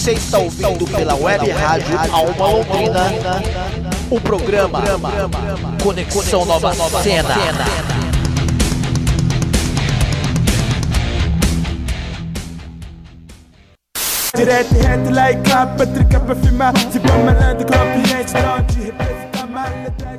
Você está ouvindo pela web rádio Alma Londrina. O programa Conexão Nova Cena. Direto e reto e pra filmar Se bom malandro, representa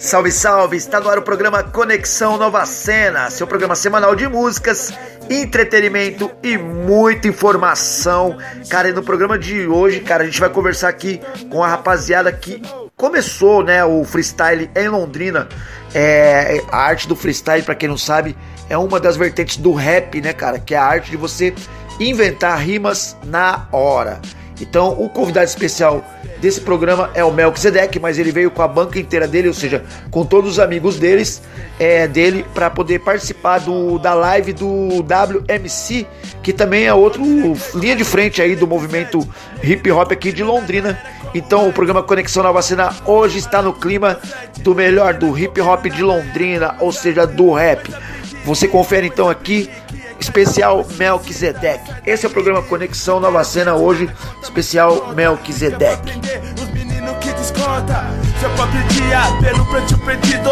Salve, salve! Está no ar o programa Conexão Nova Cena, seu programa semanal de músicas, entretenimento e muita informação. Cara, e no programa de hoje, cara, a gente vai conversar aqui com a rapaziada que começou, né, o freestyle em Londrina. É, a arte do freestyle, para quem não sabe, é uma das vertentes do rap, né, cara, que é a arte de você inventar rimas na hora. Então, o convidado especial desse programa é o Melchizedek, mas ele veio com a banca inteira dele, ou seja, com todos os amigos deles, é, dele, para poder participar do, da live do WMC, que também é outro linha de frente aí do movimento hip hop aqui de Londrina. Então, o programa Conexão Nova Cena hoje está no clima do melhor do hip hop de Londrina, ou seja, do rap. Você confere então aqui especial Melchizedek. Esse é o programa Conexão Nova Cena hoje, especial Melchizedek. Os meninos que desconta Seu próprio dia pelo plantio perdido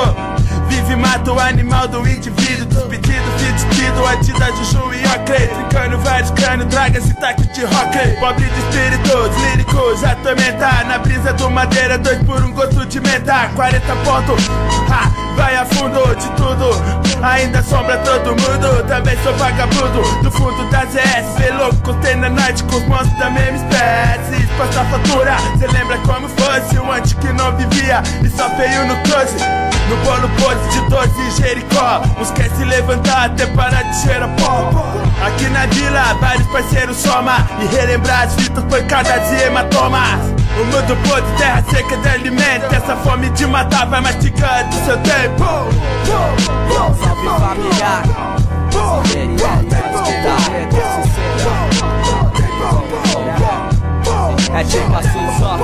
Vive mata o animal do indivíduo Despedido, se despido, atida de chu e ocre Trincando vários crânios, traga esse taco de rock. Pobre de espíritos líricos, atormentar Na brisa do madeira, dois por um gosto de menta. 40 pontos, ha, vai a fundo de tudo Ainda sombra todo mundo, também sou vagabundo. Do fundo da ZS, vê louco, tem na night com os monstros da mesma espécie. Passa fatura, cê lembra como fosse O antes que não vivia. E só feio no close No bolo pose de 12 Jericó. Uns quer se levantar até parar de cheirar pó Aqui na vila, vários parceiros soma. E relembrar as fitas, pancadas e hematomas o mundo pode, terra seca de alimento Essa fome de matar vai mastigando seu tempo. Salve familiar É tipo assim só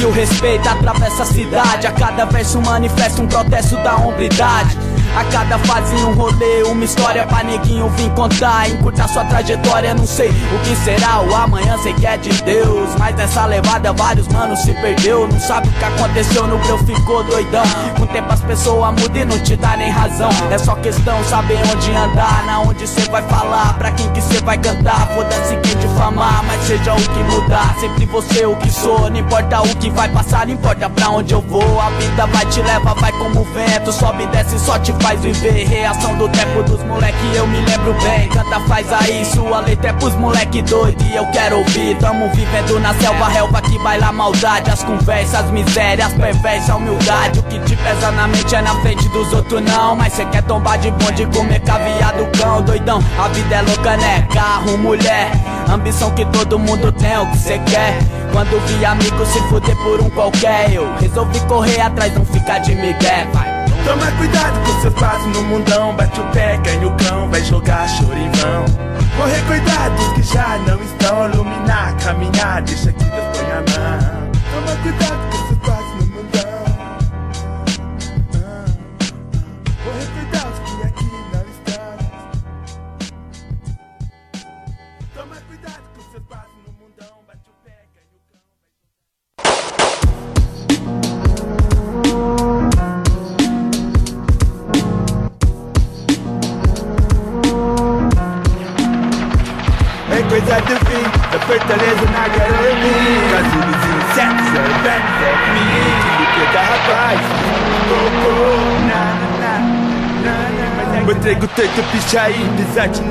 E o respeito atravessa a cidade. A cada verso manifesta um protesto da hombridade a cada fase um rolê, uma história pra neguinho vir contar. Encurtar sua trajetória, não sei o que será. O amanhã sei que é de Deus. Mas nessa levada vários manos se perdeu. Não sabe o que aconteceu no breu, ficou doidão. Com o tempo as pessoas mudam e não te dá nem razão. É só questão saber onde andar Na onde cê vai falar, pra quem que cê vai cantar Foda-se quem difamar, mas seja o que mudar Sempre você o que sou, não importa o que vai passar Não importa pra onde eu vou, a vida vai te levar, vai como o vento. Sobe desce, só te faz viver Reação do tempo dos moleque, eu me lembro bem. Canta, faz aí, sua letra é pros moleque doido E eu quero ouvir, tamo vivendo na selva Relva que baila maldade, as conversas, as misérias Perversa, humildade, o que te pesa na mente é na frente dos outros não. Mas cê quer tombar de bonde, comer caviar do cão Doidão, a vida é louca né, carro, mulher. Ambição que todo mundo tem, o que cê quer. Quando vi amigo se fuder por um qualquer Eu resolvi correr atrás, não ficar de migué, vai Toma cuidado com seus passos no mundão. Bate o pé, ganha o cão, vai jogar choro em vão Correr cuidados que já não estão. Iluminar, caminhar, deixa que Deus põe a mão. Toma cuidado com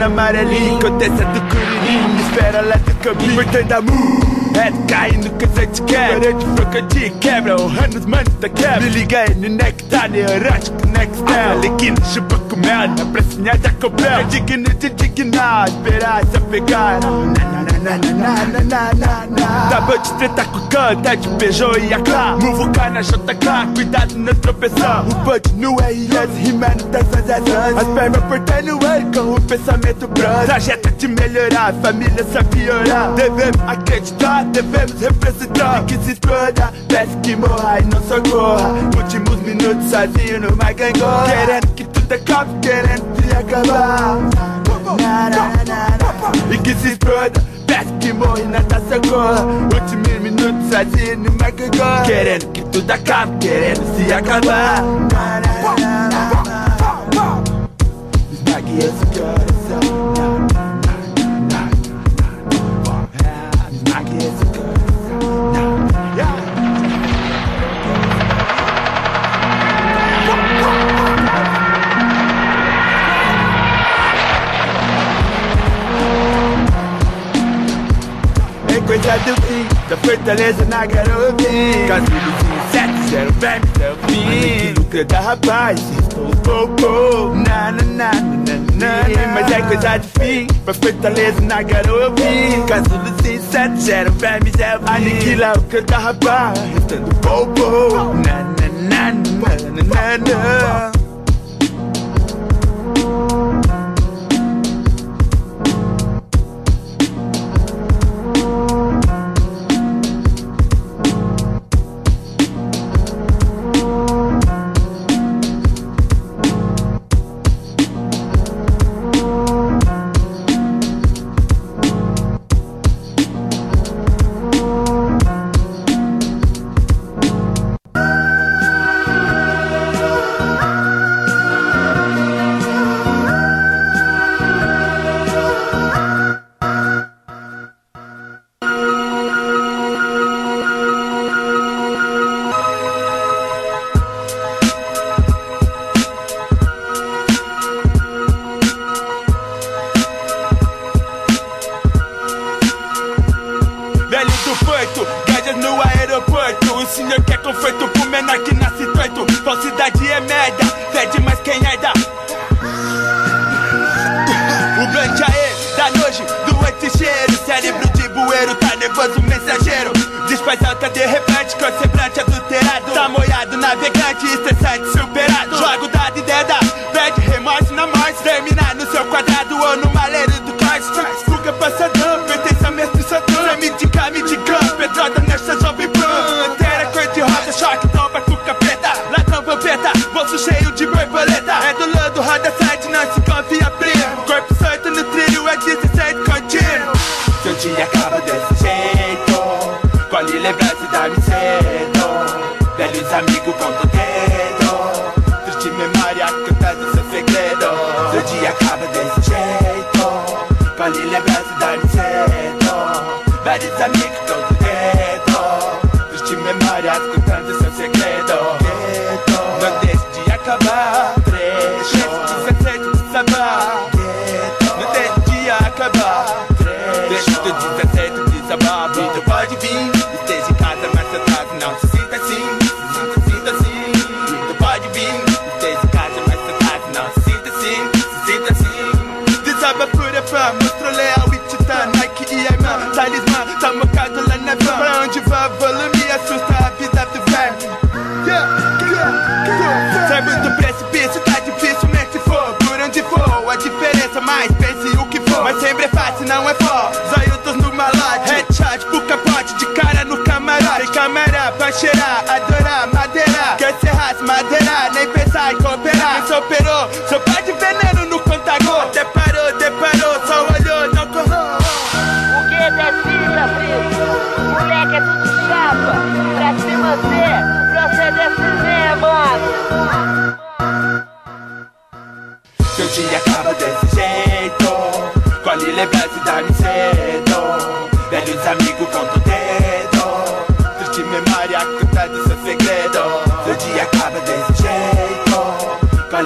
amarelinha Acontece do curirim, espera lá do caminho Portando a mu, é caindo que cê te quer quebra, honrando os da no nectar, neurótico, next step Alequina, chupa com mel, na da dignar, esperar se apegar Na na na na na na na na bom de treta com o canta de Peugeot e a Clá Muvuca na JK, cuidado na tropeção O bud no RS, rimando das asas As pernas portando o ar com o pensamento brando Trajeto de melhorar, família só piorar Devemos acreditar, devemos representar Que se exploda, peço que corra e não socorra. Últimos minutos sozinho numa gangorra Querendo que tudo acabe, querendo se acabar. E que se exploda, peço que morre na taça socorra Últimos minutos sozinho numa gangorra Querendo que tudo acabe, querendo se acabar. Esmague esse cara. da Fortaleza na Garobi Casulos insetos, zero verme, zero fim lucra da rapaz, estou pouco, Na, na, na, na, na, Mas é coisa de fim, pra Fortaleza na garoa Casulos insetos, zero verme, zero fim Aniquila que da rapaz, estou bobo. Na, na, na, na, na, na, na.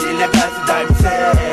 in the past, I'm saying.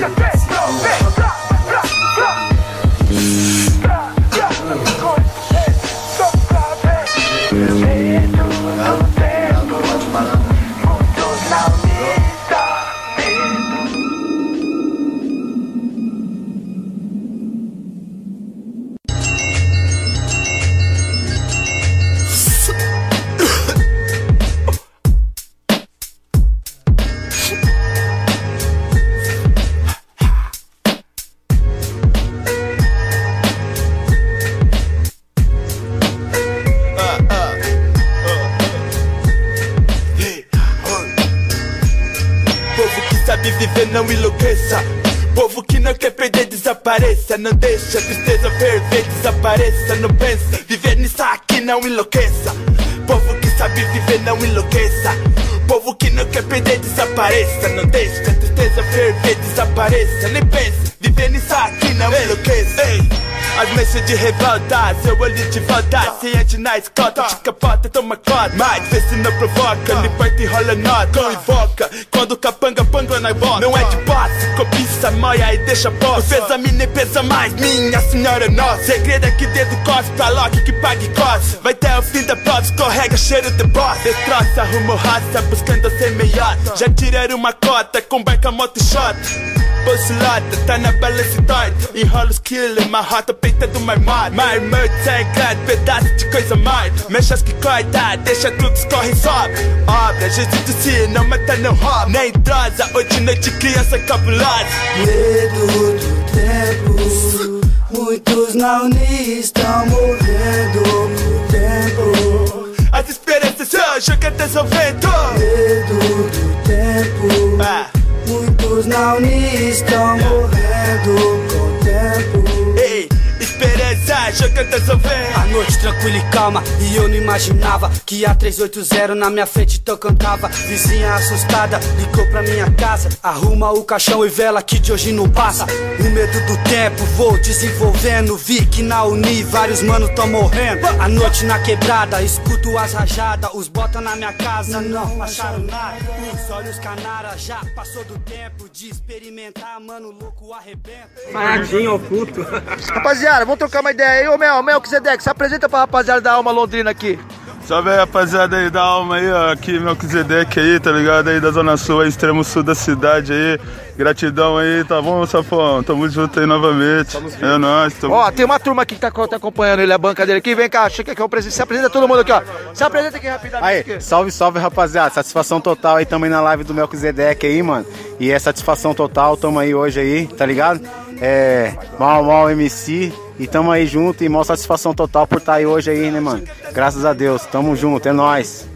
Povo escota, te capota, toma cota Mas vê se não provoca, liberta e rola nota Não invoca, quando capanga, panga na bota Não é de passe, cobiça, moia e deixa posse Pesa mim nem pesa mais, minha senhora nossa. Segredo é que dedo cospe pra Loki que pague costa Vai até o fim da prova, escorrega cheiro de boss Destroça, rumo raça, buscando ser meiota Já tiraram uma cota, com barca, moto e shot Bolsilada, tá na balance torta Enrola os killer, marrota, peita do marmota Marmota, sangrado, pedaço de coisa morta Mexas que corta, deixa tudo escorre e sobe. Obra, Jesus si, não mata, não rouba Nem drosa, hoje noite criança cabulosa. Medo do tempo. Muitos na Uni estão morrendo vento Medo do tempo. Ah. Muitos na Uni estão morrendo jogadas ao vento A noite tranquila e calma, e eu não imaginava que a 380 na minha frente então cantava. Vizinha assustada, ligou pra minha casa. Arruma o caixão e vela que de hoje não passa. O medo do tempo, vou desenvolvendo. Vi que na Uni vários manos tão morrendo. A noite na quebrada, escuto as rajadas. Os bota na minha casa, não acharam nada. Os olhos canara, já passou do tempo de experimentar, mano, louco arrebenta. Rapaziada, vamos trocar uma ideia aí. Ô Mel, Mel Kizedek, se apresenta pra rapaziada da Alma Londrina aqui. Salve aí, rapaziada aí da alma aí, ó. Aqui, Melquisedeque aí, tá ligado? Aí da Zona Sul, aí, extremo sul da cidade aí. Gratidão aí, tá bom, Safão? Tamo junto aí novamente. É nóis, tamo Ó, tem uma turma aqui que tá, tá acompanhando ele, a banca dele aqui. Vem cá, chega aqui, é presidente. Se apresenta todo mundo aqui, ó. Se apresenta aqui rapidamente. Aí, salve, salve rapaziada, satisfação total aí, tamo aí na live do Melquisedeque aí, mano. E é satisfação total, tamo aí hoje aí, tá ligado? É, mal, mal MC, e tamo aí junto e maior satisfação total por estar aí hoje aí, né, mano? Graças a Deus, tamo junto, é nóis.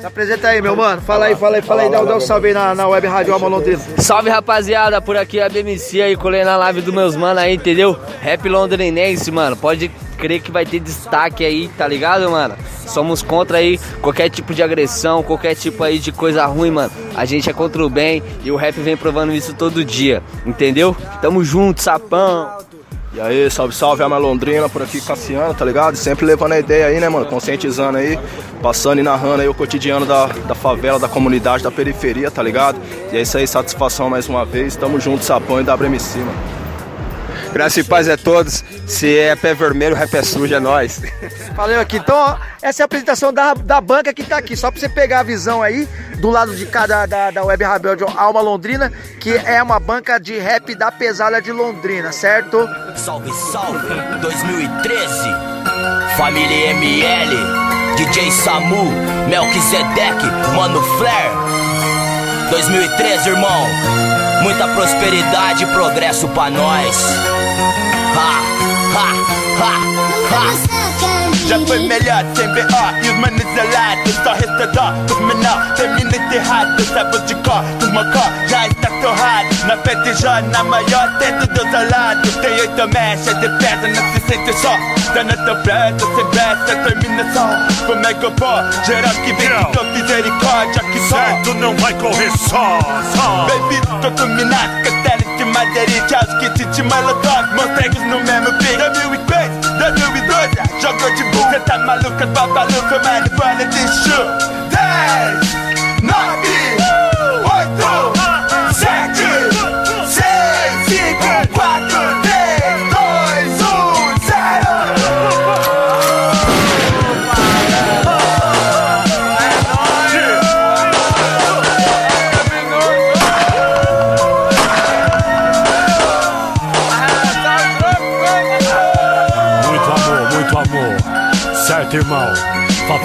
Se apresenta aí, meu mano. Fala aí, fala aí, fala aí. Dá, dá um salve aí na, na web rádio Alma Londrina. Salve rapaziada, por aqui a BMC aí, colei na live dos meus manos aí, entendeu? Rap londrinense, mano, pode crer que vai ter destaque aí, tá ligado, mano? Somos contra aí qualquer tipo de agressão, qualquer tipo aí de coisa ruim, mano. A gente é contra o bem e o rap vem provando isso todo dia, entendeu? Tamo junto, sapão. E aí, salve, salve, Alma Londrina, por aqui Cassiano, tá ligado? Sempre levando a ideia aí, né, mano? Conscientizando aí, passando e narrando aí o cotidiano da, da favela, da comunidade, da periferia, tá ligado? E é isso aí, satisfação mais uma vez. Tamo junto, Sapão e WMC, mano. Graça e paz a todos. Se é pé vermelho, rap é sujo, é nóis. Valeu aqui. Então, ó, essa é a apresentação da, da banca que tá aqui. Só pra você pegar a visão aí, do lado de cada da, da Web Rebelde Alma Londrina, que é uma banca de rap da pesada de Londrina, certo? Salve, salve, 2013, família ML, DJ Samu, Melquisedeque, Mano Flair. 2013, irmão, muita prosperidade e progresso pra nós. Ha. Já foi melhor sem BO E os manos zelados Só restaurar os menor. Termina enterrado Sabos de cor Os mocó já está torrado. Na PTJ Na maior dentro dos alados Tem oito mechas de pedra Não se sente só. Tá na tua pressa Sem pressa Termina só. Como é que eu vou? Geral que vem com misericórdia Que só. Certo não vai correr só, só. Baby, tô dominado Castelo de madeirite Aos kits de molotov Monstregos no mesmo pique 2003, 2012 Jogou de Cê tá maluca, babaluca Mano, fala de chu 10, 9,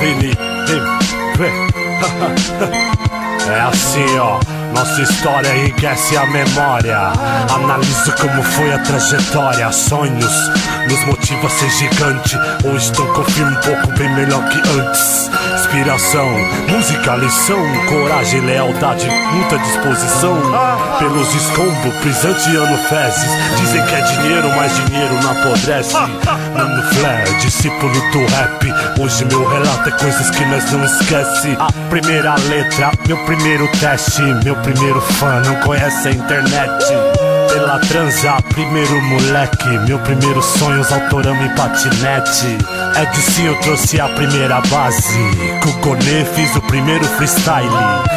Faveli, vem, vem. É assim, ó. Nossa história enriquece a memória. Analiso como foi a trajetória. Sonhos nos motiva a ser gigante. Hoje então confio um pouco bem melhor que antes. Inspiração, música, lição, coragem, lealdade, muita disposição. Pelos escombros, pisanteando fezes. Dizem que é dinheiro, mas dinheiro não apodrece. Mano Flair, discípulo do rap. Hoje meu relato é coisas que nós não esquece. A primeira letra, meu primeiro teste, meu primeiro fã, não conhece a internet. Pela transa, primeiro moleque, meu primeiro sonho, os autorama em patinete. É de sim, eu trouxe a primeira base. Com o Gonê fiz o primeiro freestyle.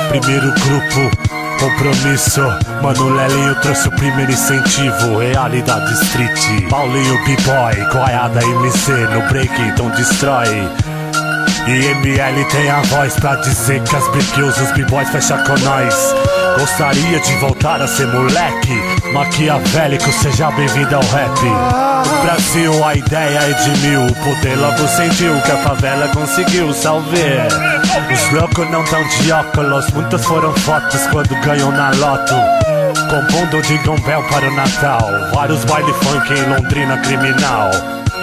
Primeiro grupo, Compromisso, mano Lelinho trouxe o primeiro incentivo Realidade street, Paulinho B-Boy Coiada MC no break, então destrói e ML tem a voz pra dizer que as girls, os b-boys fecham com nós Gostaria de voltar a ser moleque Maquiavélico, seja bem-vindo ao rap. No Brasil a ideia é de mil O poder logo sentiu que a favela conseguiu salvar Os loucos não tão de óculos Muitas foram fotos quando ganham na loto. Compondo de Bell para o Natal Vários baile funk em Londrina criminal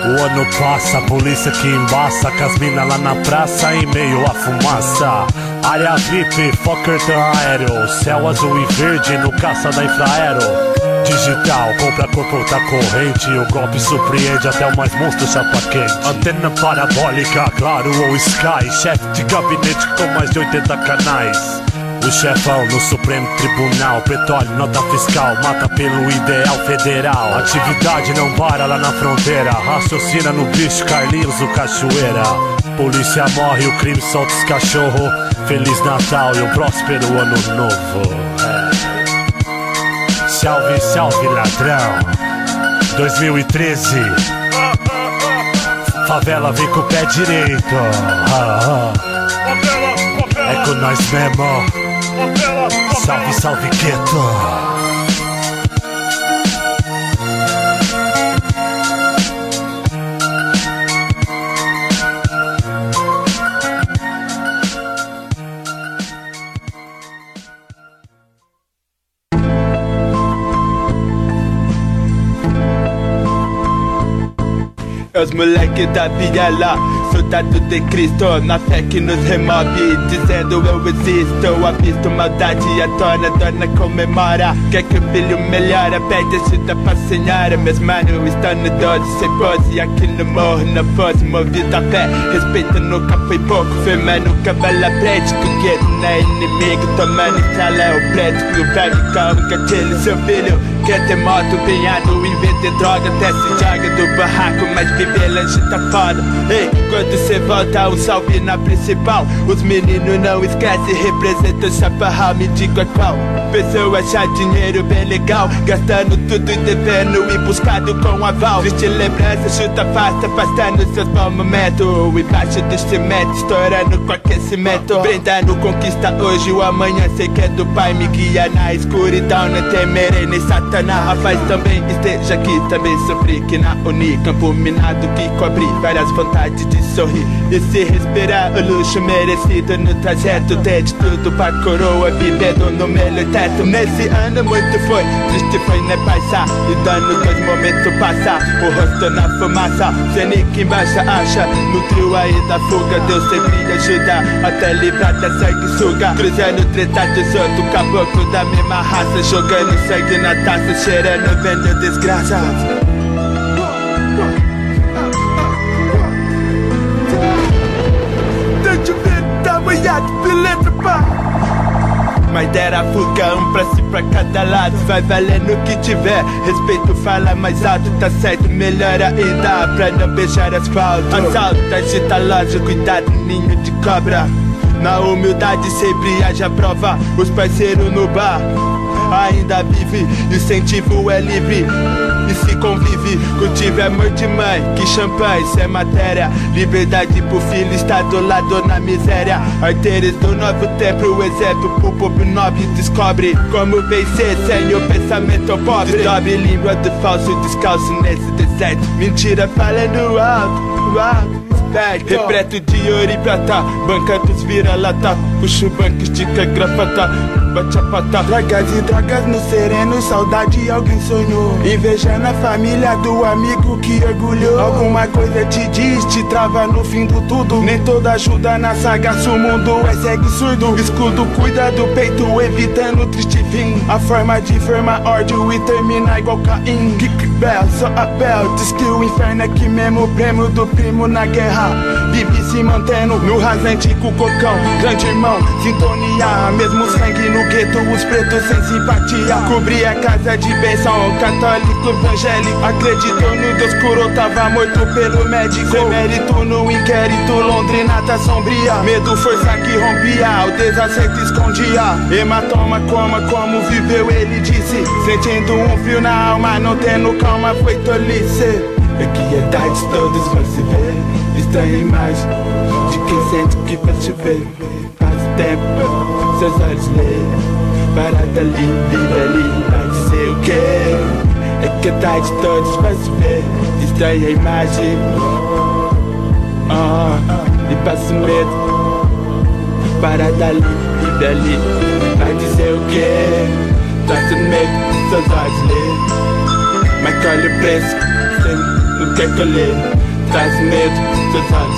o ano passa, polícia que embaça Com as mina lá na praça em meio à fumaça. Área VIP, tão aéreo. Céu azul e verde no caça da infraero. Digital, compra corpo da corrente. O golpe surpreende até o mais monstro chapa quente. Antena parabólica, claro ou sky. Chefe de gabinete com mais de 80 canais o chefão no Supremo Tribunal Petróleo, nota fiscal, mata pelo ideal federal. Atividade não para lá na fronteira Raciocina no bicho, Carlinhos, o cachoeira. Polícia morre, o crime solta os cachorro. Feliz Natal e um próspero ano novo. É. Salve, salve ladrão. 2013 Favela vem com o pé direito. Ah, ah. É com nós mesmo Salve, salve, gueto. É os moleques da viela, soldado de Cristo, na fé que nos remove, dizendo eu existo, avisto maldade e a dona, dona comemora, quer que o filho melhora, pede ajuda pra senhora, meus manos estão no 12, sem pose, aqui no morro, na foz, movido a fé, respeito nunca foi pouco, firma nunca vale a prédio, que o gueto não é inimigo, tomando estrala é o prédio, que o velho calma, gatilho, seu filho, Quer ter moto, empenhado em vender droga Até se joga do barraco, mas viver lanche tá foda. Ei, quando cê volta, um salve na principal. Os meninos não esquecem, representam chaparral Me diga qual. Pessoa achar dinheiro bem legal Gastando tudo e devendo e buscado com aval. Triste lembrança, chuta fasta, afastando seus bons momentos Embaixo do cimento, estourando com aquecimento. Brindando conquista hoje, o amanhã sei que é do pai Me guia na escuridão, não temerei nem satanás Rapaz também esteja aqui, também sofri Que na Uni, campo minado que cobre Várias vontades de sorrir E se respirar o luxo merecido no trajeto. Ter de tudo pra coroa, vivendo no melhor teto. Nesse ano muito foi, triste foi né passar E dando dois momentos passar O rosto na fumaça, Zenic embaixo acha No trio aí da fuga, Deus sempre ajuda Até livrar da sanguessuga Cruzando treta dos outros, caboclo da mesma raça Jogando sangue na taça, cheirando, vendo desgraça. Deixa ver, tá molhado, beleza, pá. Mas dera fuga, um pra si pra cada lado. Vai valendo o que tiver. Respeito fala mais alto, tá certo Melhor ainda pra não beijar asfalto. Assalto, agita loja, cuidado, ninho de cobra. Na humildade sempre haja prova. Os parceiros no bar Ainda vive, incentivo é livre. E se convive, cultive amor de mãe Que champanhe, isso é matéria. Liberdade pro filho, está do lado na miséria. Arteiros do novo tempo, o exemplo pro povo nobre. Descobre como vencer sem o pensamento pobre. Dobre língua do falso, descalço nesse deserto. Mentira falando alto, alto Repleto de ouro e prata. Banca dos vira-lata Puxa banco, estica gravata Bate a pata. Drogas e drogas no sereno Saudade alguém sonhou. Inveja na família do amigo que orgulhou. Alguma coisa te diz, te trava no fim do tudo. Nem toda ajuda na saga Se o mundo é cego e surdo. Escudo cuida do peito evitando o A forma de formar ódio e terminar igual Caim. Kick Bell, só a Bell Diz que o inferno é que mesmo o prêmio do primo na guerra Vive se mantendo no rasante com cocão. Grande irmão, sintonia Mesmo sangue no gueto, os pretos sem simpatia. Cobri a casa de benção Católico, evangélico. Acreditou no Deus curou, tava morto pelo médico. Sem mérito no inquérito, Londrina tá sombria. Medo, força que rompia, o desacerto escondia. Hematoma, coma, como viveu ele disse. Sentindo um frio na alma, não tendo calma, foi tolice. Equiedades todos vão se ver. Estranha imagem de quem sente que vai chover Faz tempo, seus olhos lê. Parada ali, livre ali, vai dizer o quê? Equiedade todos vão se ver. Estranha imagem. Ah, E passa medo. Parada ali, livre ali Vai dizer o quê? Traz medo, seus olhos lê Mas colhe o preço, cê não quer colher Traz medo, seus olhos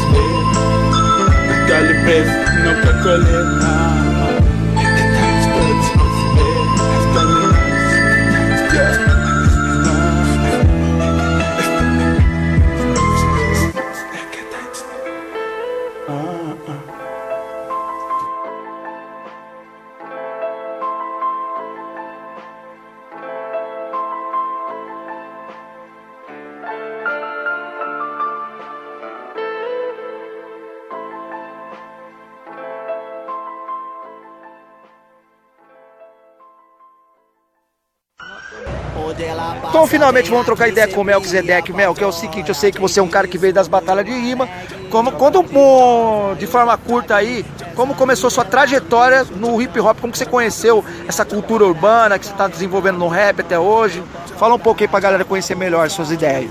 Então finalmente vamos trocar ideia com o Melquisedeque. Mel, que é o seguinte, eu sei que você é um cara que veio das batalhas de rima. Como, conta um, de forma curta aí, como começou sua trajetória no hip hop, como que você conheceu essa cultura urbana que você está desenvolvendo no rap até hoje. Fala um pouco aí pra galera conhecer melhor suas ideias.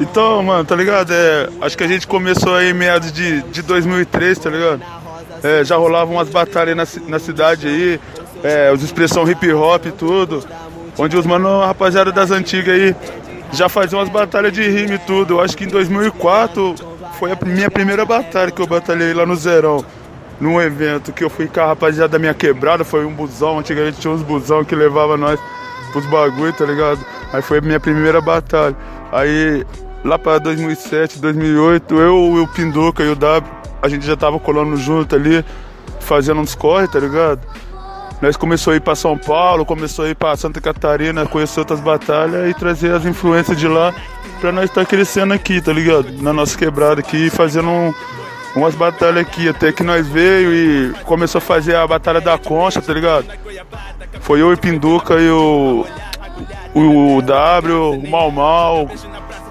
Então, mano, tá ligado? É, acho que a gente começou aí em meados de, de 2003, tá ligado? É, já rolavam umas batalhas na, na cidade aí, é, os expressão hip hop e tudo. Onde os mano, rapaziada das antigas aí já faziam umas batalhas de rima e tudo. Eu acho que em 2004 foi a minha primeira batalha que eu batalhei lá no Zerão. Num evento que eu fui com a rapaziada da minha quebrada, foi um busão, antigamente tinha uns busão que levava nós pros bagulho, tá ligado? Aí foi a minha primeira batalha. Aí lá pra 2007, 2008, eu, o Pinduca e o W, a gente já tava colando junto ali, fazendo uns corre, tá ligado? Nós começou a ir para São Paulo, começou a ir para Santa Catarina, conhecer outras batalhas e trazer as influências de lá pra nós estar crescendo aqui, tá ligado? Na nossa quebrada aqui, fazendo um, umas batalhas aqui, até que nós veio e começou a fazer a batalha da concha, tá ligado? Foi eu e Pinduca e o, o W, o Mal Mal,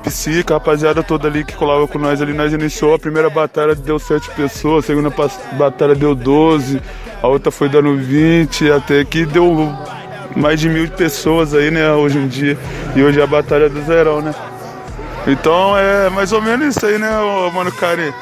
Psica, a rapaziada toda ali que colava com nós ali, nós iniciou a primeira batalha, deu sete pessoas, a segunda batalha deu 12, a outra foi dando 20, até que deu mais de mil pessoas aí, né, hoje em dia. E hoje é a batalha do Zerão, né? Então é mais ou menos isso aí, né, mano Cari?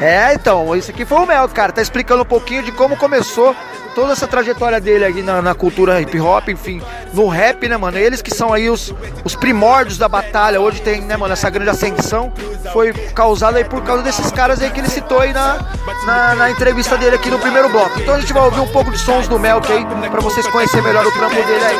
É, então, isso aqui foi o Mel, cara. Tá explicando um pouquinho de como começou toda essa trajetória dele aqui na, na cultura hip hop, enfim, no rap, né, mano? Eles que são aí os, os primórdios da batalha. Hoje tem, né, mano, essa grande ascensão foi causada aí por causa desses caras aí que ele citou aí na, na, na entrevista dele aqui no primeiro bloco. Então a gente vai ouvir um pouco de sons do Melk aí, pra vocês conhecerem melhor o trampo dele aí.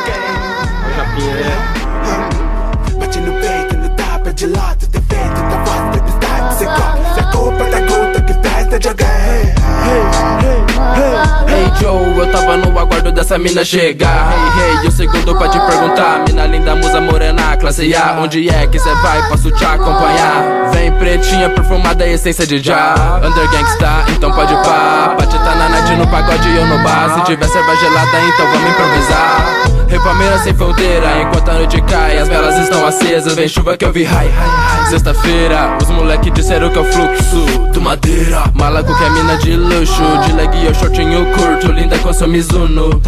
Joe, eu tava no aguardo dessa mina chegar. Hey, hey, o segundo pra te perguntar. Mina linda, musa morena, classe A. Onde é que cê vai? Posso te acompanhar. Vem pretinha, perfumada, essência de já. Under gangsta, então pode pá. Pati tá na night no pagode eu no bar. Se tiver cerveja gelada, então vamos improvisar. Rio Palmeiras sem fronteira, enquanto a noite cai, as velas estão acesas. Vem chuva que eu vi high. Sexta-feira, os moleque disseram que é o fluxo do madeira. Malaco que é mina de luxo, de leg e eu shortinho curto, linda com seu Mizuno.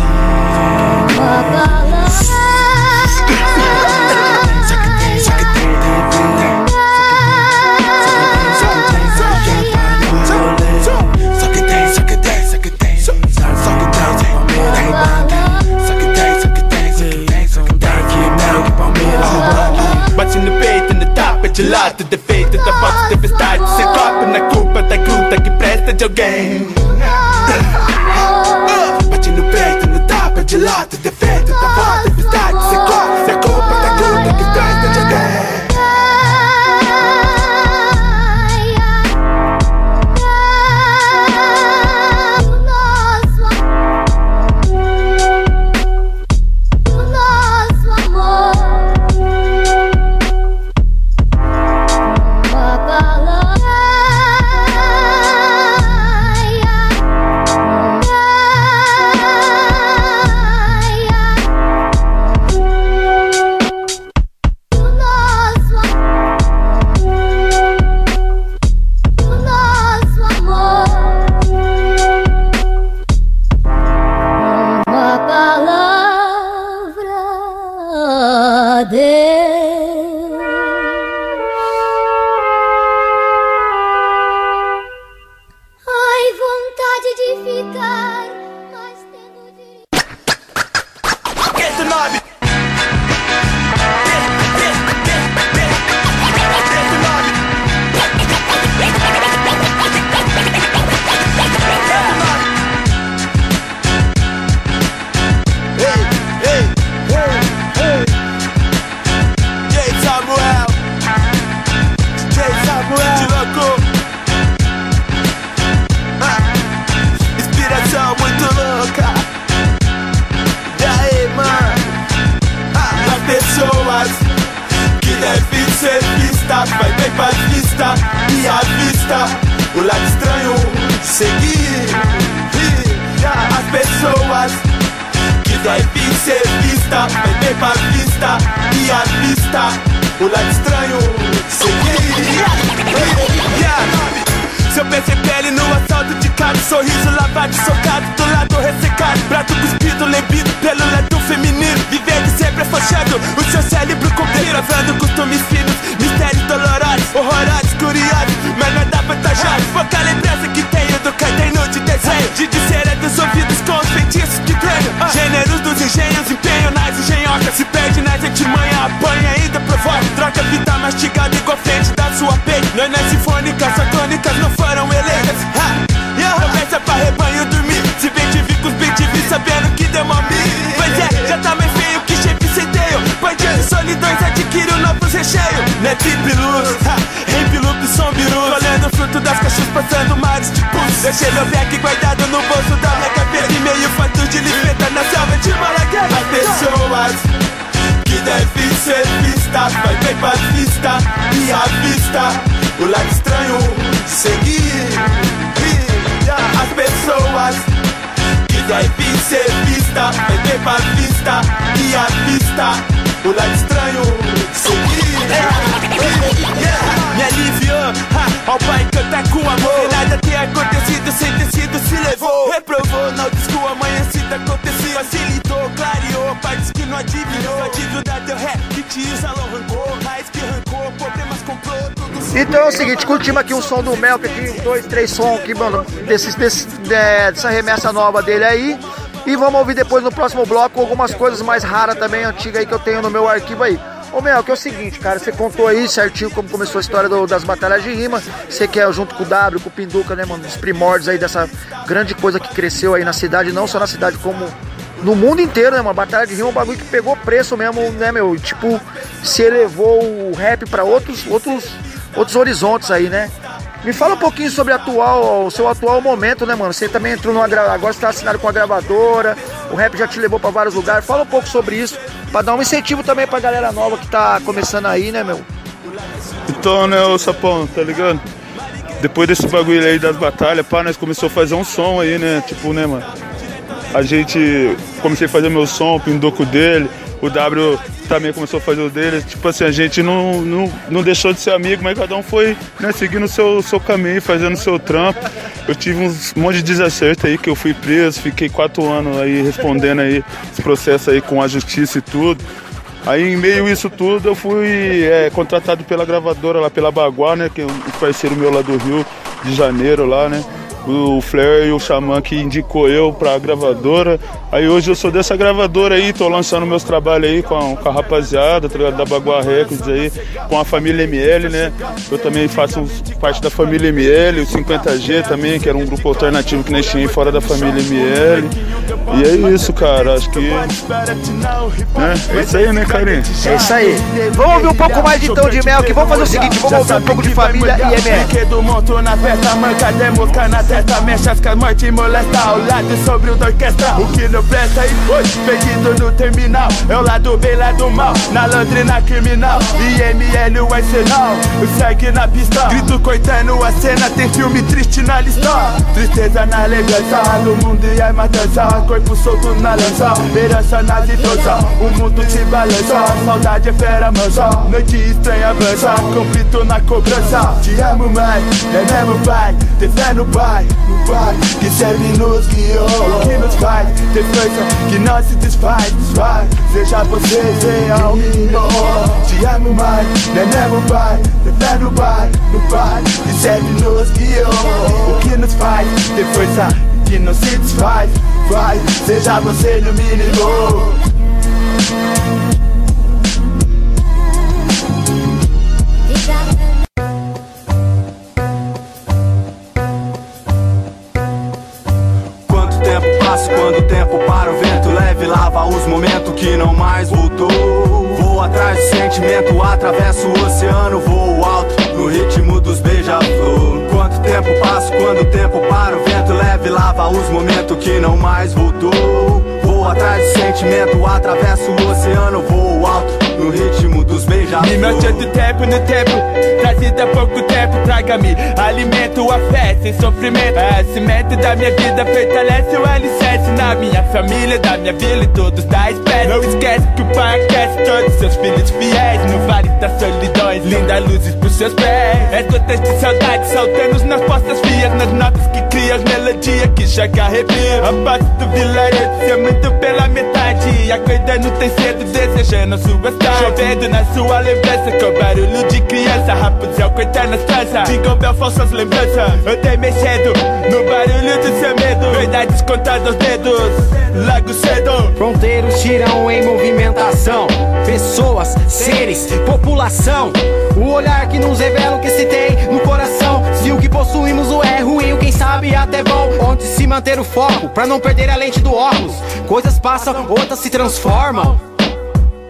No tapa de lado, defeito da voz, tempestade. Cê copa na culpa da gruta que presta de alguém. Bate no peito, no tapa de ficar batista e avista o lado estranho seguir. E, as pessoas que devem ser vista, é pacifista e avista o lado estranho, seguir. Me aliviou, ha, ao pai cantar com amor. Nada ter acontecido sem ter sido se levou. Reprovou, não diz que o amanhecido aconteceu. Facilitou, clareou, partes que não adivinhou. A dificuldade é o ré, que te usa, não rancou. Raiz que arrancou, problemas comprou, Então é o seguinte, curtimos aqui um som do Melk aqui, dois, três sons aqui, mano, desses, desse, é, dessa remessa nova dele aí. E vamos ouvir depois no próximo bloco algumas coisas mais raras também, antigas aí que eu tenho no meu arquivo aí. Ô Mel, que é o seguinte, cara, você contou aí certinho como começou a história do- das batalhas de rima. Você que é junto com o W, com o Pinduca, né, mano, dos primórdios aí dessa grande coisa que cresceu aí na cidade, não só na cidade, como no mundo inteiro, né, mano? Batalha de rima é um bagulho que pegou preço mesmo, né, meu? Tipo, se elevou o rap pra outros, outros, outros horizontes aí, né? Me fala um pouquinho sobre atual, o seu atual momento, né, mano? Você também entrou numa agora você tá assinado com a gravadora, o rap já te levou pra vários lugares. Fala um pouco sobre isso, pra dar um incentivo também pra galera nova que tá começando aí, né, meu? Então, né, ô Sapão, tá ligado? Depois desse bagulho aí das batalhas, pá, nós começou a fazer um som aí, né? Tipo, né, mano? A gente comecei a fazer meu som, o pindoco dele, o W também começou a fazer o dele. Tipo assim, a gente não, não, não deixou de ser amigo, mas cada um foi né, seguindo o seu, seu caminho, fazendo o seu trampo. Eu tive um monte de desacerto aí que eu fui preso, fiquei quatro anos aí respondendo aí esse processo aí com a justiça e tudo. Aí em meio a isso tudo eu fui é, contratado pela gravadora lá, pela Baguá, né? Que é um parceiro meu lá do Rio de Janeiro lá, né? O Flair e o Xamã que indicou eu pra gravadora. Aí hoje eu sou dessa gravadora aí, tô lançando meus trabalhos aí com a, com a rapaziada, tá? Da Baguá Records aí, com a família ML, né? Eu também faço parte da família ML, o 50G também, que era um grupo alternativo que nós tínhamos fora da família ML. E é isso, cara. Acho que. né? É isso aí, né, Carinho? É isso aí. Vamos ouvir um pouco mais de então de Melk. Vamos fazer o seguinte, vamos ouvir um pouco de família e ML. Brinquedo monto na festa, manca de mosca na testa, mexe as morte e molesta ao lado sobre o da orquestra. O que não presta e hoje, perdido no terminal. É o lado bem, lado mal, na londrina criminal. IML o arsenal, segue na pista. Grito cortando a cena, tem filme triste na lista. Tristeza na lembrança, no mundo e a matança. Corpo solto na lança, herança nas idosa. O mundo te balança, saudade é fera mansa. Noite estranha avança, conflito na cobrança. Te amo, mãe, é mesmo pai. Ter fé no pai, no pai que serve nos guiou. Que nos faz ter força que não se desfaz, desfaz. Seja você real, menino. Te amo, mãe, é mesmo pai. Ter fé no pai, no pai que serve nos guiou. O que nos faz ter força que não se desfaz, vai. Seja você no mínimo. Quanto tempo passa quando o tempo para o vento leve lava os momentos que não mais voltou. Vou atrás do sentimento, atravesso o oceano, voo alto no ritmo dos beija-flor. Quanto tempo passa quando o tempo para o vento leve lava os momentos que não mais voltou. Vou atrás do sentimento, atravesso o oceano, ritmo dos beija-flor. Me mete do tempo no tempo, trazido há pouco tempo, traga-me alimento, a fé sem sofrimento. É cimento da minha vida, fortalece o alicerce na minha família, da minha vila e todos da espécie. Não esquece que o pai aquece todos seus filhos fiéis no vale das solidões, linda luzes pros seus pés. É gotas de saudade saltando nas costas frias, nas notas que cria as melodias que chega a arrepio. A base do vilarejo, ser muito pela metade, acordando tem cedo, desejando a sua tarde. Chovendo na sua lembrança Com barulho de criança Rapunzel cortando as tranças Jingle Bell, falsas lembranças. Eu dei mexendo no barulho do seu medo. Verdades contadas aos dedos Logo cedo. Fronteiros tiram em movimentação. Pessoas, seres, população. O olhar que nos revela o que se tem no coração. Se o que possuímos o é ruim, o quem sabe até bom. Onde se manter o foco, pra não perder a lente do óculos. Coisas passam, outras se transformam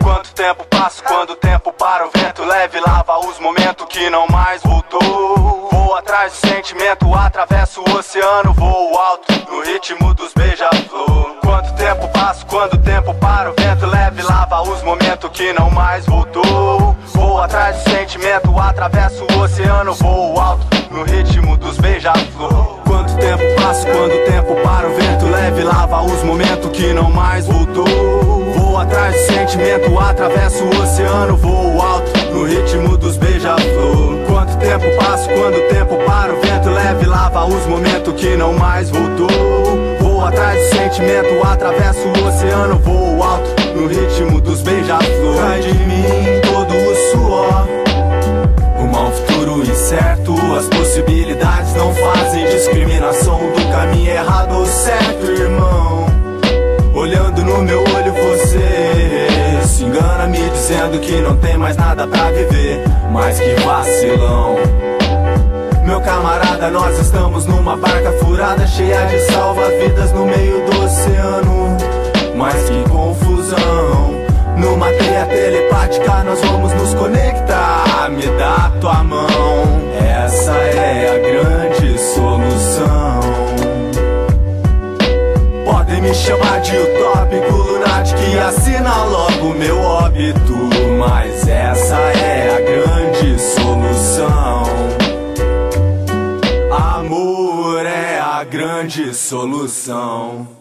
Quanto tempo passa quando o tempo para o vento leve lava os momentos que não mais voltou. Vou atrás do sentimento, atravesso o oceano, voo alto no ritmo dos beija-flor. Quanto tempo passa quando o tempo para o vento leve lava os momentos que não mais voltou. Vou atrás do sentimento, atravesso o oceano, voo alto no ritmo dos beija-flor. Tempo passa quando o tempo para o vento leve lava lava os momentos que não mais voltou. Vou atrás do sentimento, atravesso o oceano, voo alto no ritmo dos beija-flor. Quanto tempo passa, quando o tempo para, o vento leve lava os momentos que não mais voltou. Vou atrás do sentimento, atravesso o oceano, voo alto no ritmo dos beija-flor. Sai de mim vacilão. Meu camarada, nós estamos numa barca furada cheia de salva-vidas no meio do oceano. Mas que confusão. Numa teia telepática nós vamos nos conectar. Me dá tua mão. Essa é a grande solução. Podem me chamar de utópico, lunático e assina logo meu óbito. Mas essa é a grande solução. Amor é a grande solução.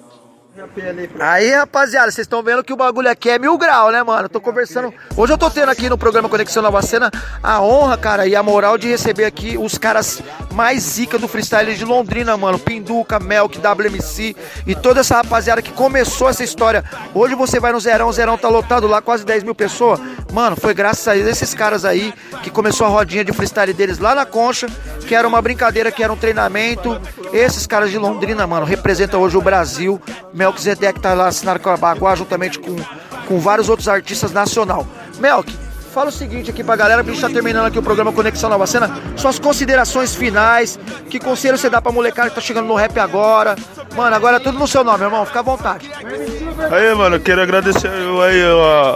Aí, rapaziada, vocês estão vendo que o bagulho aqui é mil grau, né, mano? Eu tô conversando. Hoje eu tô tendo aqui no programa Conexão Nova Cena a honra, cara, e a moral de receber aqui os caras mais zica do freestyle de Londrina, mano. Pinduca, Melk, WMC e toda essa rapaziada que começou essa história. Hoje você vai no Zerão, o Zerão tá lotado lá, quase 10 mil pessoas. Mano, foi graças a esses caras aí que começou a rodinha de freestyle deles lá na Concha, que era uma brincadeira, que era um treinamento. Esses caras de Londrina, mano, representam hoje o Brasil. Melk Zedek tá lá assinado com a Baguá, juntamente com, com vários outros artistas nacional. Melk, fala o seguinte aqui pra galera, pra gente tá terminando aqui o programa Conexão Nova Cena. Suas considerações finais, que conselho você dá pra molecada que tá chegando no rap agora? Mano, agora é tudo no seu nome, irmão, fica à vontade. Aí, mano, quero agradecer eu aí, ó,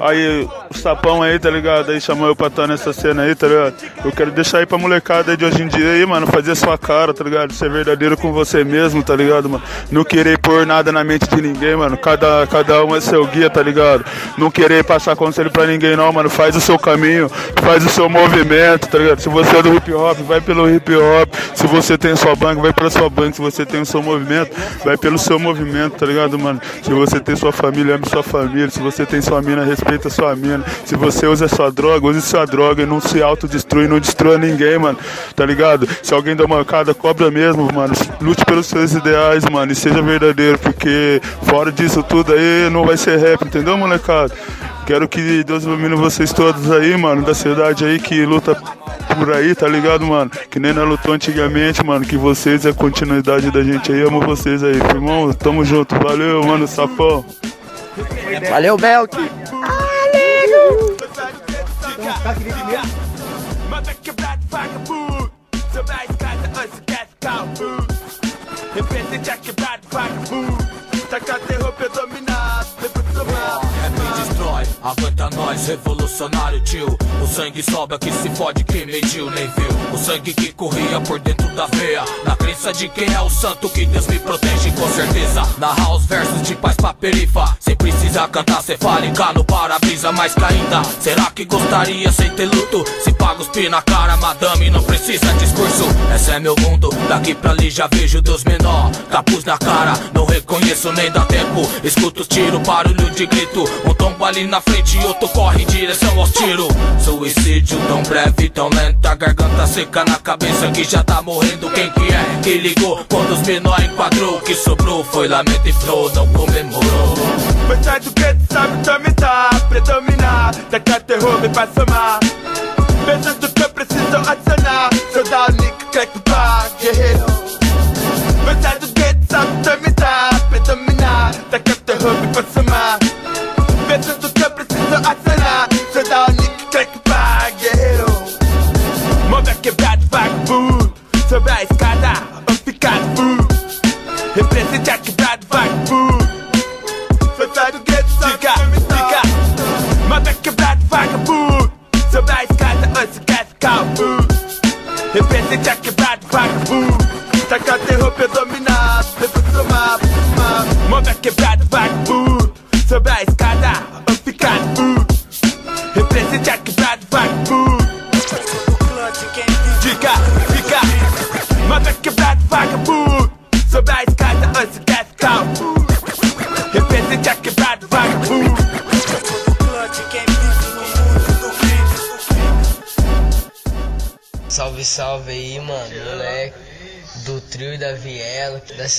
aí, o sapão aí, tá ligado? Aí chamou eu pra estar nessa cena aí, tá ligado? Eu quero deixar aí pra molecada aí de hoje em dia aí, mano, fazer sua cara, tá ligado? Ser verdadeiro com você mesmo, tá ligado, mano? Não querer pôr nada na mente de ninguém, mano. Cada, cada um é seu guia, tá ligado? Não querer passar conselho pra ninguém, não, mano. Faz o seu caminho, faz o seu movimento, tá ligado? Se você é do hip hop, vai pelo hip hop. Se você tem sua banca, vai pela sua banca. Se você tem o seu movimento, vai pelo seu movimento, tá ligado, mano? Se você tem sua família, ame sua família. Se você tem sua mina, respeita sua mina. Se você usa sua droga, use sua droga e não se autodestrui, não destrua ninguém, mano. Tá ligado? Se alguém dá mancada, cobra mesmo, mano. Lute pelos seus ideais, mano, e seja verdadeiro, porque fora disso tudo aí não vai ser rap, entendeu, molecada? Quero que Deus ilumine vocês todos aí, mano, da cidade aí que luta por aí, tá ligado, mano? Que nem nós lutou antigamente, mano. Que vocês é a continuidade da gente aí. Amo vocês aí, irmão. Tamo junto. Valeu, mano, sapão. Valeu, Melk. Quebrado, vagabundo. Aguenta nós, revolucionário tio. O sangue sobe aqui se fode, quem mediu nem viu. O sangue que corria por dentro da veia. Na crença de quem é o santo que Deus me protege com certeza. Narrar os versos de paz pra perifa. Sem precisar cantar cefálica no para-brisa Mais que ainda, será que gostaria sem ter luto? Se paga os na cara, madame, não precisa discurso. Esse é meu mundo, daqui pra ali já vejo Deus menor. Capuz na cara, não reconheço nem dá tempo. Escuto os tiros, barulho de grito. Um tombo ali na frente e outro corre em direção aos tiros Suicídio tão breve, tão lento A garganta seca na cabeça que já tá morrendo Quem que é que ligou quando os menor enquadrou O que sobrou foi lamento e flow, não comemorou Mas sai do gueto, sabe dominar, predominar. Taca terror, me pra somar. Pensando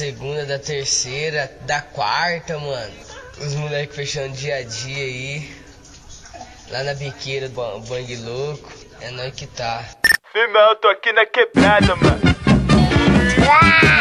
segunda, da terceira, da quarta, mano. Os moleques fechando dia a dia aí. Lá na biqueira do Ba- Bang Louco. É nós que tá. Firmão, eu tô aqui na quebrada, mano. Sou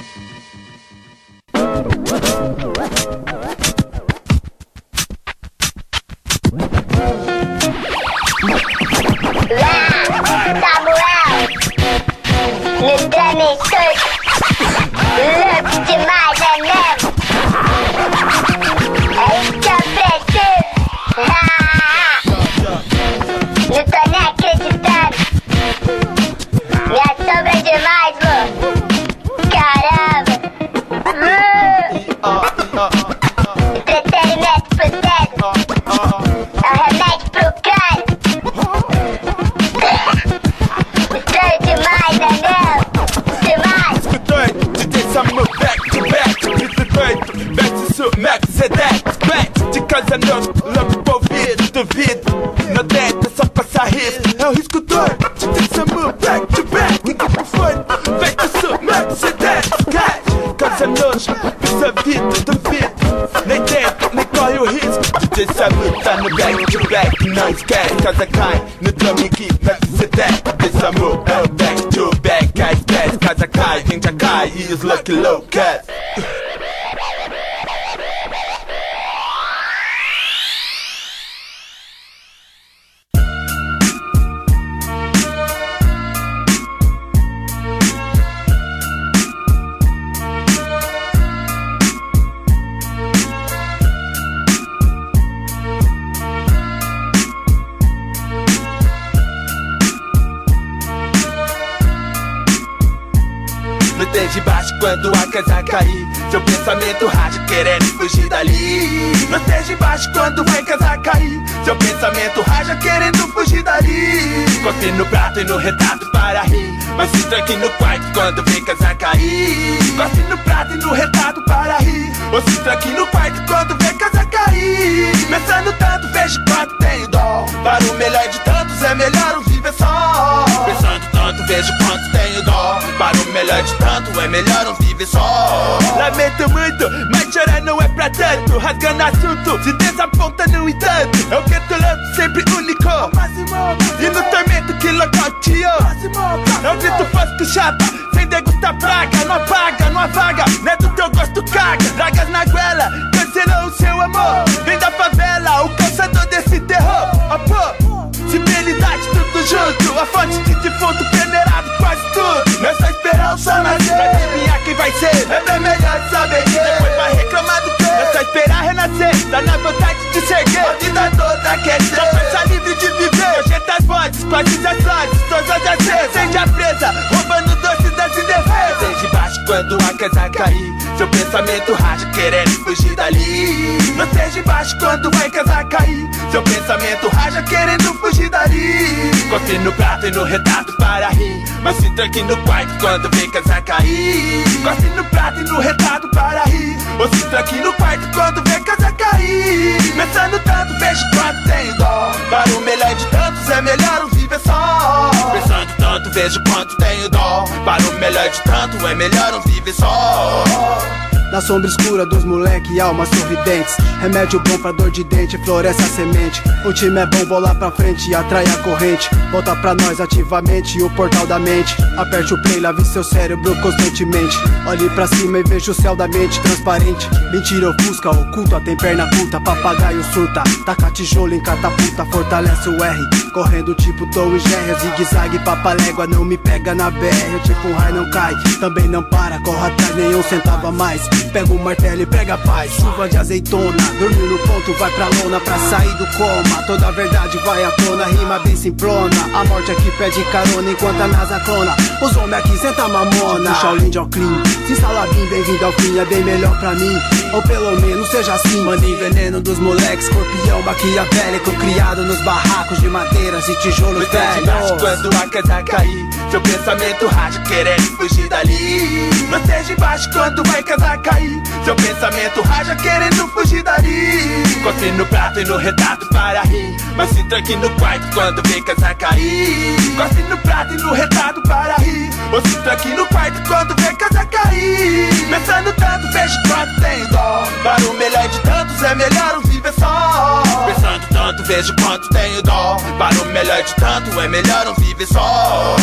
baixo quando a casa cair Seu pensamento racha querendo fugir dali. Cospe no prato e no retrato para rir. Mas se tranque no quarto quando vem casa cair Cospe no prato e no retrato para rir. Ou se tranque no quarto quando vem casa cair Pensando tanto vejo quanto tenho dó. Para o melhor de tantos é melhor um vejo quanto tenho dó. Para o melhor de tanto é melhor um viver só. Lamento muito, mas chorar não é pra tanto. Rasgando assunto, se desaponta no entanto. É o louco, sempre único. E no tormento que localteou É o grito fosco chapa, sem degustar praga. Não apaga, não avaga, não é do teu gosto caga. Dragas na goela, cancelou o seu amor. Vem da favela, o caçador desse terror. Ah, pô, civilidade tudo junto. A fonte de defunto é o sol nascer Pra adivinhar quem vai ser. É bem melhor saber Depois vai reclamar do que É só esperar renascer. Tá na vontade de ser gay A vida toda quer ser. Só força livre de viver. Projeta as vozes, quase as vozes Todas as vezes Acende a presa Roubando doces das indefesas Desde baixo quando a casa cair. Seu pensamento racha querendo fugir dali. Não esteja baixo quando a casa cair. Seu pensamento racha querendo fugir dali Cospe no prato e no retrato para rir. Mas se tranque no quarto quando vem casa cair. Cospe no prato e no retrato para rir. Ou se tranque no quarto quando vem casa cair. Pensando tanto vejo quanto tenho dó. Para o melhor de tantos é melhor um viver só. Pensando tanto vejo quanto tenho dó. Para o melhor de tanto é melhor um viver só Na sombra escura dos moleque, almas sorridentes. Remédio bom pra dor de dente, floresce a semente. O time é bom, bola pra frente e atrai a corrente. Volta pra nós ativamente o portal da mente. Aperte o play, lave seu cérebro constantemente. Olhe pra cima e veja o céu da mente transparente. Mentira ofusca, oculta, tem perna curta Papagaio surta, taca tijolo em catapulta Fortalece o R, correndo tipo Tom e Jerry Zigue-zague, papalégua, não me pega na BR Tipo um raio não cai, também não para Corre atrás, nenhum centavo a mais Pega o martelo e prega a paz, chuva de azeitona. Dormiu no ponto, vai pra lona pra sair do coma. Toda a verdade vai à tona, rima bem simplona. A morte aqui pede carona enquanto a NASA clona. Os homens aqui senta mamona. Shaolin de Oclean, se instala bem, bem-vindo ao fim, é bem melhor pra mim. Ou pelo menos seja assim, maninho. Veneno dos moleques, escorpião maquiavélico. Criado nos barracos de madeiras e tijolos velhos. quando a casa cair, seu pensamento racha querendo fugir dali. Não esteja embaixo quando vai casa cair, seu pensamento racha querendo fugir dali. Cospe no prato e no retrato para rir, mas se tranque no quarto quando vem casa cair. Cospe no prato e no retrato para rir, ou se tranque no quarto quando vem casa cair. Pensando tanto, vejo quanto tem dó. Para o melhor de tantos é melhor um viver só. Pensando tanto, vejo quanto tenho dó. Para o melhor de tanto é melhor um viver só.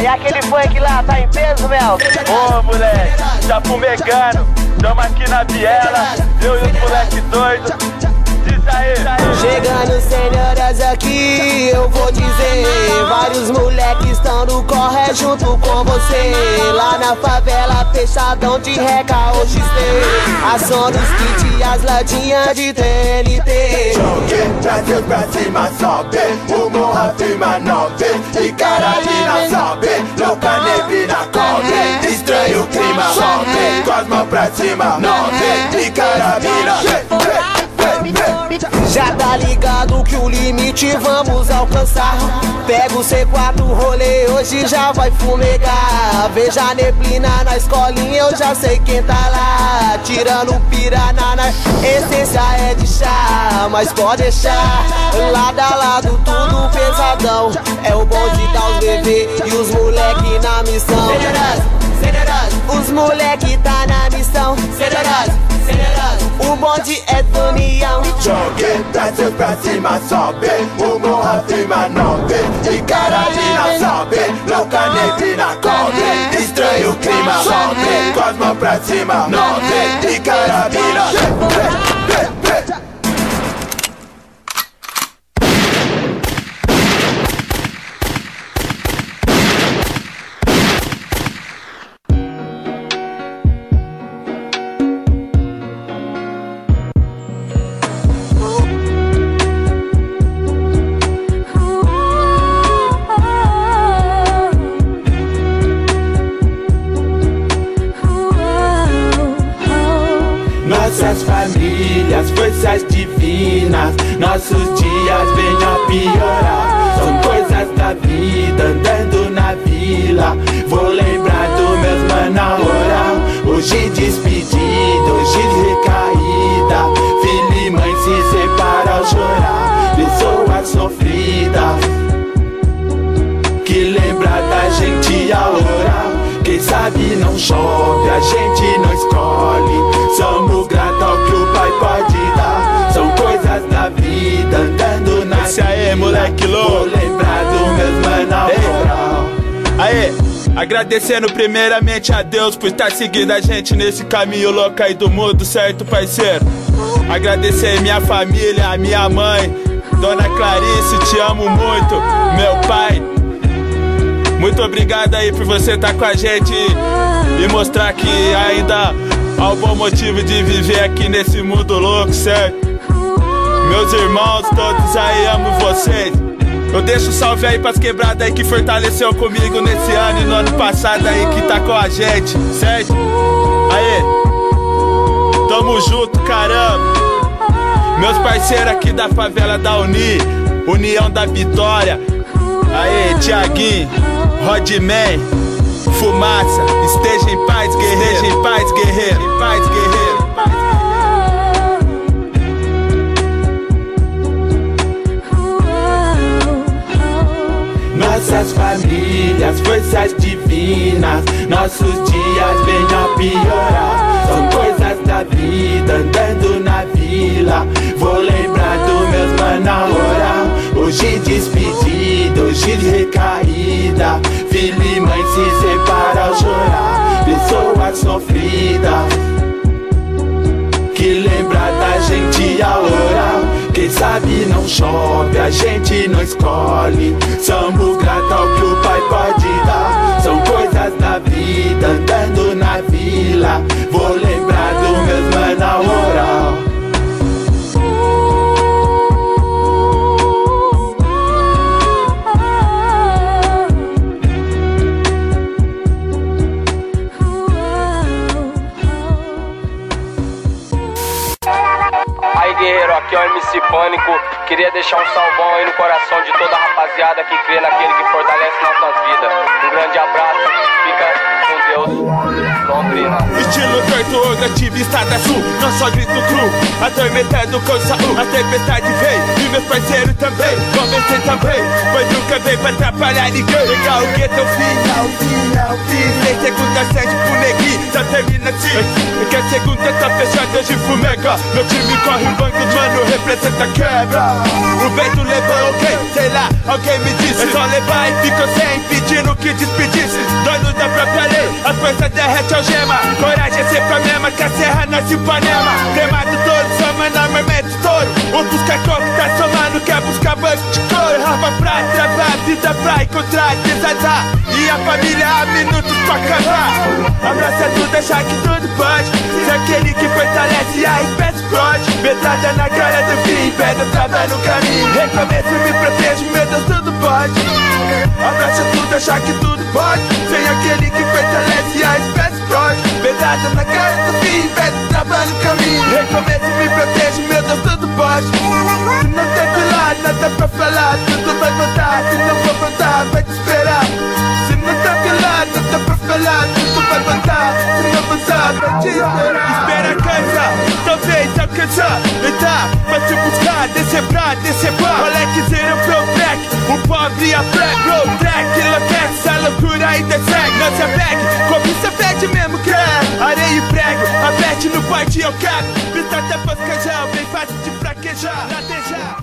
E aquele funk lá, tá em peso, Mel? Ô moleque, já fumegando, tamo aqui na biela, eu e os moleque doido. Chegando senhoras aqui, eu vou dizer Vários moleques estão no corre junto com você. Lá na favela, fechadão de reca ou XT A som dos kits e as ladinhas de TNT Joguei Brasil pra cima, sobe O morro firma nove E carabina sobe Louca neblina cobre Estranho clima sobe. Com as mãos pra cima, nove E carabina Já tá ligado que o limite vamos alcançar. Pega o C4 rolê, hoje já vai fumegar. Veja a neblina na escolinha, eu já sei quem tá lá. Tirando piranha na essência é de chá Mas pode deixar, lado a lado tudo pesadão. É o bonde da os bebê e os moleque na missão Os moleque tá na missão. O bonde é do união Joguei Brasil pra cima, sobe. O morro firma nove E carabina sobe. Louca neblina cobre Estranho clima sobe. Com as mãos pra cima, nove E carabina Sabe não chove, a gente não escolhe Somos gratos ao que o pai pode dar São coisas da vida andando na Esse aí, moleque louco. Vou lembrar do meus Aê, agradecendo primeiramente a Deus por estar seguindo a gente nesse caminho louco aí do mundo, certo, parceiro? Agradecer minha família, a minha mãe, Dona Clarice, te amo muito, meu pai. Muito obrigado aí por você estar com a gente e mostrar que ainda há um bom motivo de viver aqui nesse mundo louco, certo? Meus irmãos, todos aí, amo vocês. Eu deixo salve aí pras quebradas aí que fortaleceu comigo nesse ano e no ano passado aí que tá com a gente, certo? Aê, tamo junto, caramba. Meus parceiros aqui da favela da Uni, União da Vitória. Aê, Tiaguinho, Rodman, Fumaça, esteja em paz, guerreiro. Esteja em paz, guerreiro. Em paz, guerreiro. Nossas famílias, forças divinas Nossos dias venham a piorar São coisas da da vida, andando na vila. Vou lembrar dos meus mano hora. Hoje despedida, hoje recaída. Filho e mãe se separam ao chorar. Pessoas sofridas que lembra da gente a hora. Quem sabe não chove, a gente não escolhe. Somos gratos ao que o pai pode dar. São coisas da vida, andando na vila. Vou lembrar dos meus mano na Queria deixar um salvão aí no coração de toda a rapaziada que crê naquele que fortalece nossas vidas. Um grande abraço, fica com Deus, Londrina. Estilo torto, ativista da sul Não só grito cru, atormentando com saúde A tempestade veio, e meus parceiros também. Comecei também, mas nunca veio pra atrapalhar ninguém. Legal, gueto é é o fim Sem segunda sede pro neguinho, só termina É que a segunda tá fechada, hoje fumega. Meu time corre o banco, mano, representa quebra O vento levou, ok, sei lá, alguém me disse. É só levar e ficou sem, pedindo que despedisse. Dono da própria lei, as coisas derrete algema. Coragem é sempre a mesma que a serra nasce Ipanema. Cremado todo, soma enormemente estouro O busca copo tá somando, quer buscar banco de couro. Rapa pra travar, vida pra encontrar, desazar E a família há minutos pra casar Abraça tudo, achar que tudo pode. Se aquele que fortalece a espécie explode Metralha na cara do fim, pedra trava no caminho. Recomeço, me protejo, meu Deus, tudo pode. Abraça tudo, achar que tudo pode. Sem aquele que fortalece a espécie explode Pedrada na cara do fim, pedra trava no caminho. Recomeço, me protejo, meu Deus, tudo pode. Se não tem pilar, nada pra falar Tudo vai voltar, se não for voltar, vai te esperar. Se não tem pilar, nada pra falar Tudo vai voltar, se não voltar, vai te esperar. Espera cansa, talvez alcançar Vai te buscar, descer pra, descer pra. Moleque zero pro black, o pobre a black Road track, enlouquece, essa loucura ainda segue Não se apegue, cobiça pede mesmo que é Areia e prego, aperte no parte eu quero. Vista até foscajão, bem fácil de fraquejar Latejar,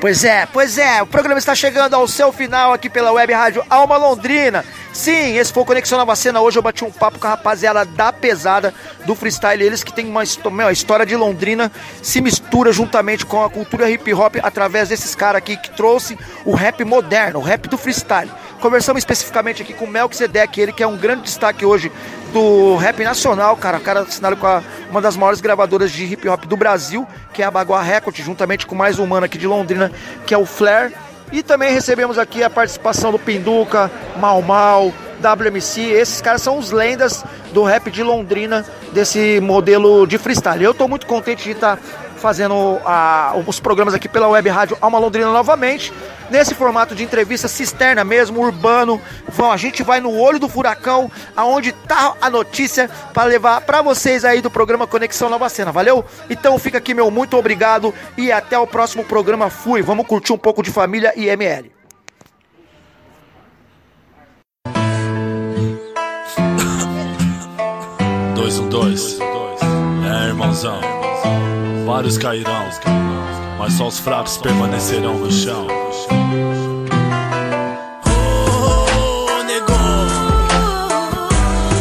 Pois é, pois é, o programa está chegando ao seu final aqui pela web rádio Alma Londrina. Sim, esse foi o Conexão Nova Cena. Hoje eu bati um papo com a rapaziada da pesada do freestyle. Eles que tem uma histó- meu, a história de Londrina se mistura juntamente com a cultura hip hop através desses caras aqui que trouxe o rap moderno, o rap do freestyle. Conversamos especificamente aqui com o Melchizedek, ele que é um grande destaque hoje do rap nacional, cara. O cara assinado com a- uma das maiores gravadoras de hip hop do Brasil, que é a Bagua Record, juntamente com mais um aqui de Londrina, que é o Flair. E também recebemos aqui a participação do Pinduca, Mal Mal, WMC. Esses caras são os lendas do rap de Londrina, desse modelo de freestyle. Eu tô muito contente de estar fazendo ah, os programas aqui pela web rádio Alma Londrina novamente, nesse formato de entrevista cisterna mesmo, urbano. Vão, a gente vai no olho do furacão, aonde tá a notícia para levar para vocês aí do programa Conexão Nova Cena, valeu? Então fica aqui meu muito obrigado e até o próximo programa. Fui, vamos curtir um pouco de família e ML. Dois, um, dois. É, irmãozão. Vários cairão, mas só os fracos permanecerão no chão.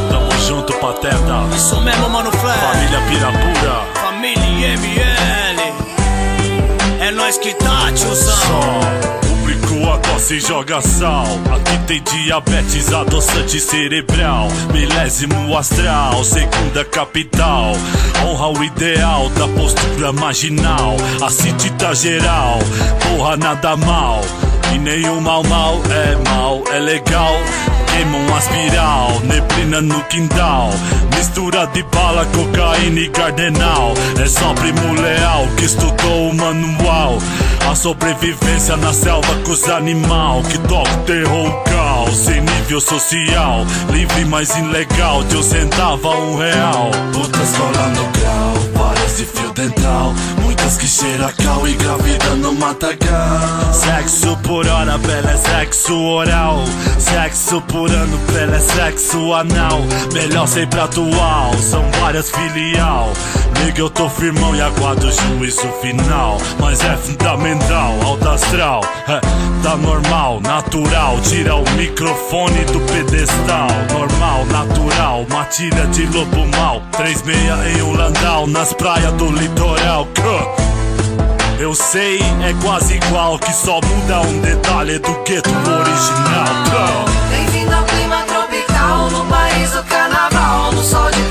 Tamo junto, pateta. Isso mesmo, mano, Flair. Família Pirapura. Família ML. É nós que tá, tiozão. Só tosse joga sal. Aqui tem diabetes, adoçante cerebral. Milésimo astral, segunda capital. Honra o ideal da postura marginal. A sítida geral, porra nada mal. E nenhum mal mal é mal, é legal. Queima um aspiral, neblina no quintal. Mistura de bala, cocaína e cardenal. É só primo leal que estudou o manual. A sobrevivência na selva com os animal que toca terror, caos. Sem nível social, livre mas ilegal. De um centavo a um real. Putas rolando grau, Muitas de fio dental, muitas que cheira cal e gravida no matagal. Sexo por hora, bela é sexo oral. Sexo por ano, bela é sexo anal. Melhor sempre atual, são várias filial. Nigga, eu tô firmão e aguardo o juízo final. Mas é fundamental, alto astral. É, tá normal, natural. Tira o microfone do pedestal. Normal, natural, matilha de lobo mal. Três meia em um landau, nas praias do litoral. Eu sei, é quase igual, que só muda um detalhe do gueto original. Bem-vindo ao clima tropical, no país do carnaval, no sol de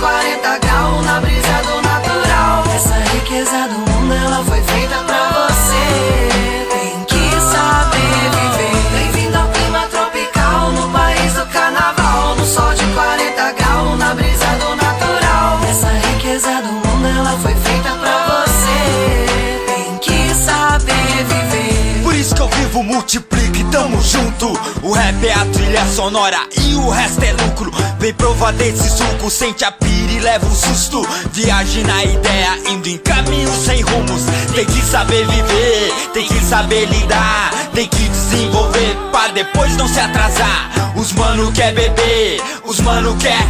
vivo, multiplico e tamo junto. O rap é a trilha sonora e o resto é lucro. Vem provar desse suco, sente a pira e leva um susto. Viagem na ideia, indo em caminhos sem rumos. Tem que saber viver, tem que saber lidar. Tem que desenvolver pra depois não se atrasar. Os mano quer beber, os mano quer.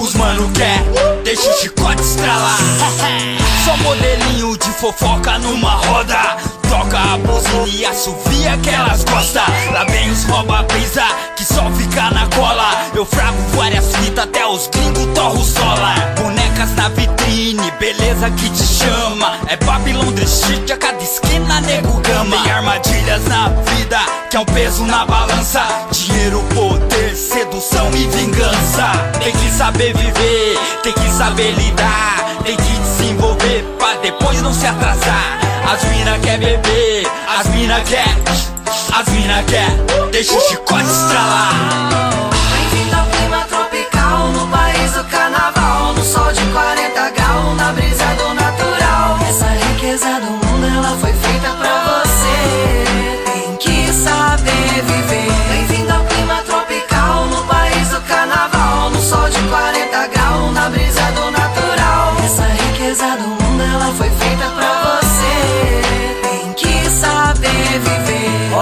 Os mano quer, deixa o chicote estralar. Só modelinho de fofoca numa roda. Toca a buzina e assovia que elas gostam. Lá vem os rouba-brisa que só fica na cola. Eu frago várias fitas até os gringos torro sola. Bonecas na vitrine, beleza que te chama. É Babylon shit, a cada esquina nego gama. Tem armadilhas na vida, que é um peso na balança. Dinheiro, poder, sedução e vingança. Tem que saber viver, tem que saber lidar. Tem que desenvolver pra depois não se atrasar. As mina quer beber, as mina quer, as mina quer. Deixa o chicote estralar. Bem-vindo ao clima tropical, no país do carnaval, no sol de 40 graus, na brisa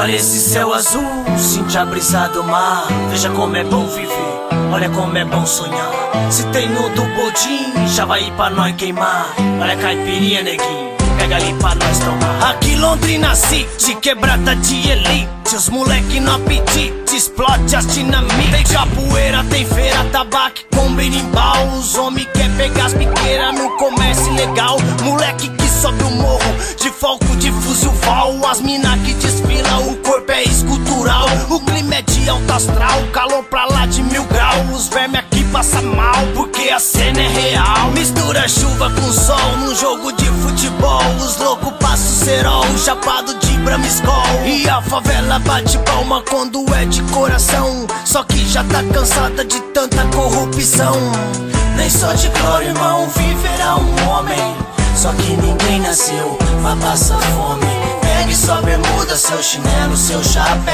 Olha esse céu azul, sente a brisa do mar. Veja como é bom viver, olha como é bom sonhar. Se tem no do bodim, já vai ir pra nós queimar. Olha a caipirinha, neguinho. Pega ali pra nós tomar. Aqui Londrina City, quebrada de elite. Os moleque no apetite, explode as dinamite. Tem capoeira, tem feira, tabaco, com berimbau. Os homens quer pegar as piqueiras no comércio legal. Moleque que sobe o morro, de foco de fuzil val. As mina que desfila, corpo é escultural. O clima é de alto astral, calor pra lá de mil graus. Os vermes aqui passa mal, porque a cena é real. Mistura chuva com sol num jogo de futebol. Os loucos passam cerol, chapado de bramiscol. E a favela bate palma quando é de coração. Só que já tá cansada de tanta corrupção. Nem só de glória, irmão, viverá um homem. Só que ninguém nasceu pra passar fome. Pegue sua bermuda, seu chinelo, seu chapéu.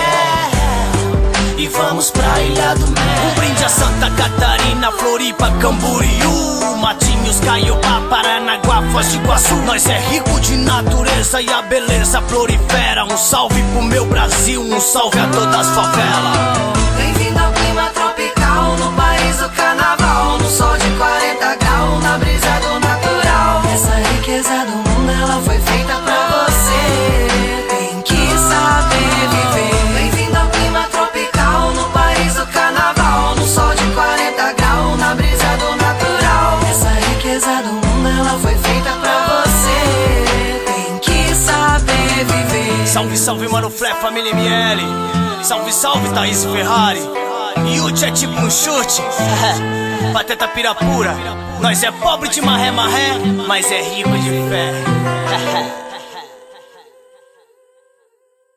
E vamos pra Ilha do Mel. Um brinde a Santa Catarina, Floripa, Camboriú. Matinhos, Caiobá, Paranaguá, Foz de Iguaçu. Nós é rico de natureza e a beleza prolifera. Um salve pro meu Brasil, um salve a todas as favelas. Salve, salve, mano, Flé, família ML. Salve, salve, Thaís Ferrari. Yute é tipo um chute. Pateta pirapura. Nós é pobre de marré, marré, mas é rico de fé.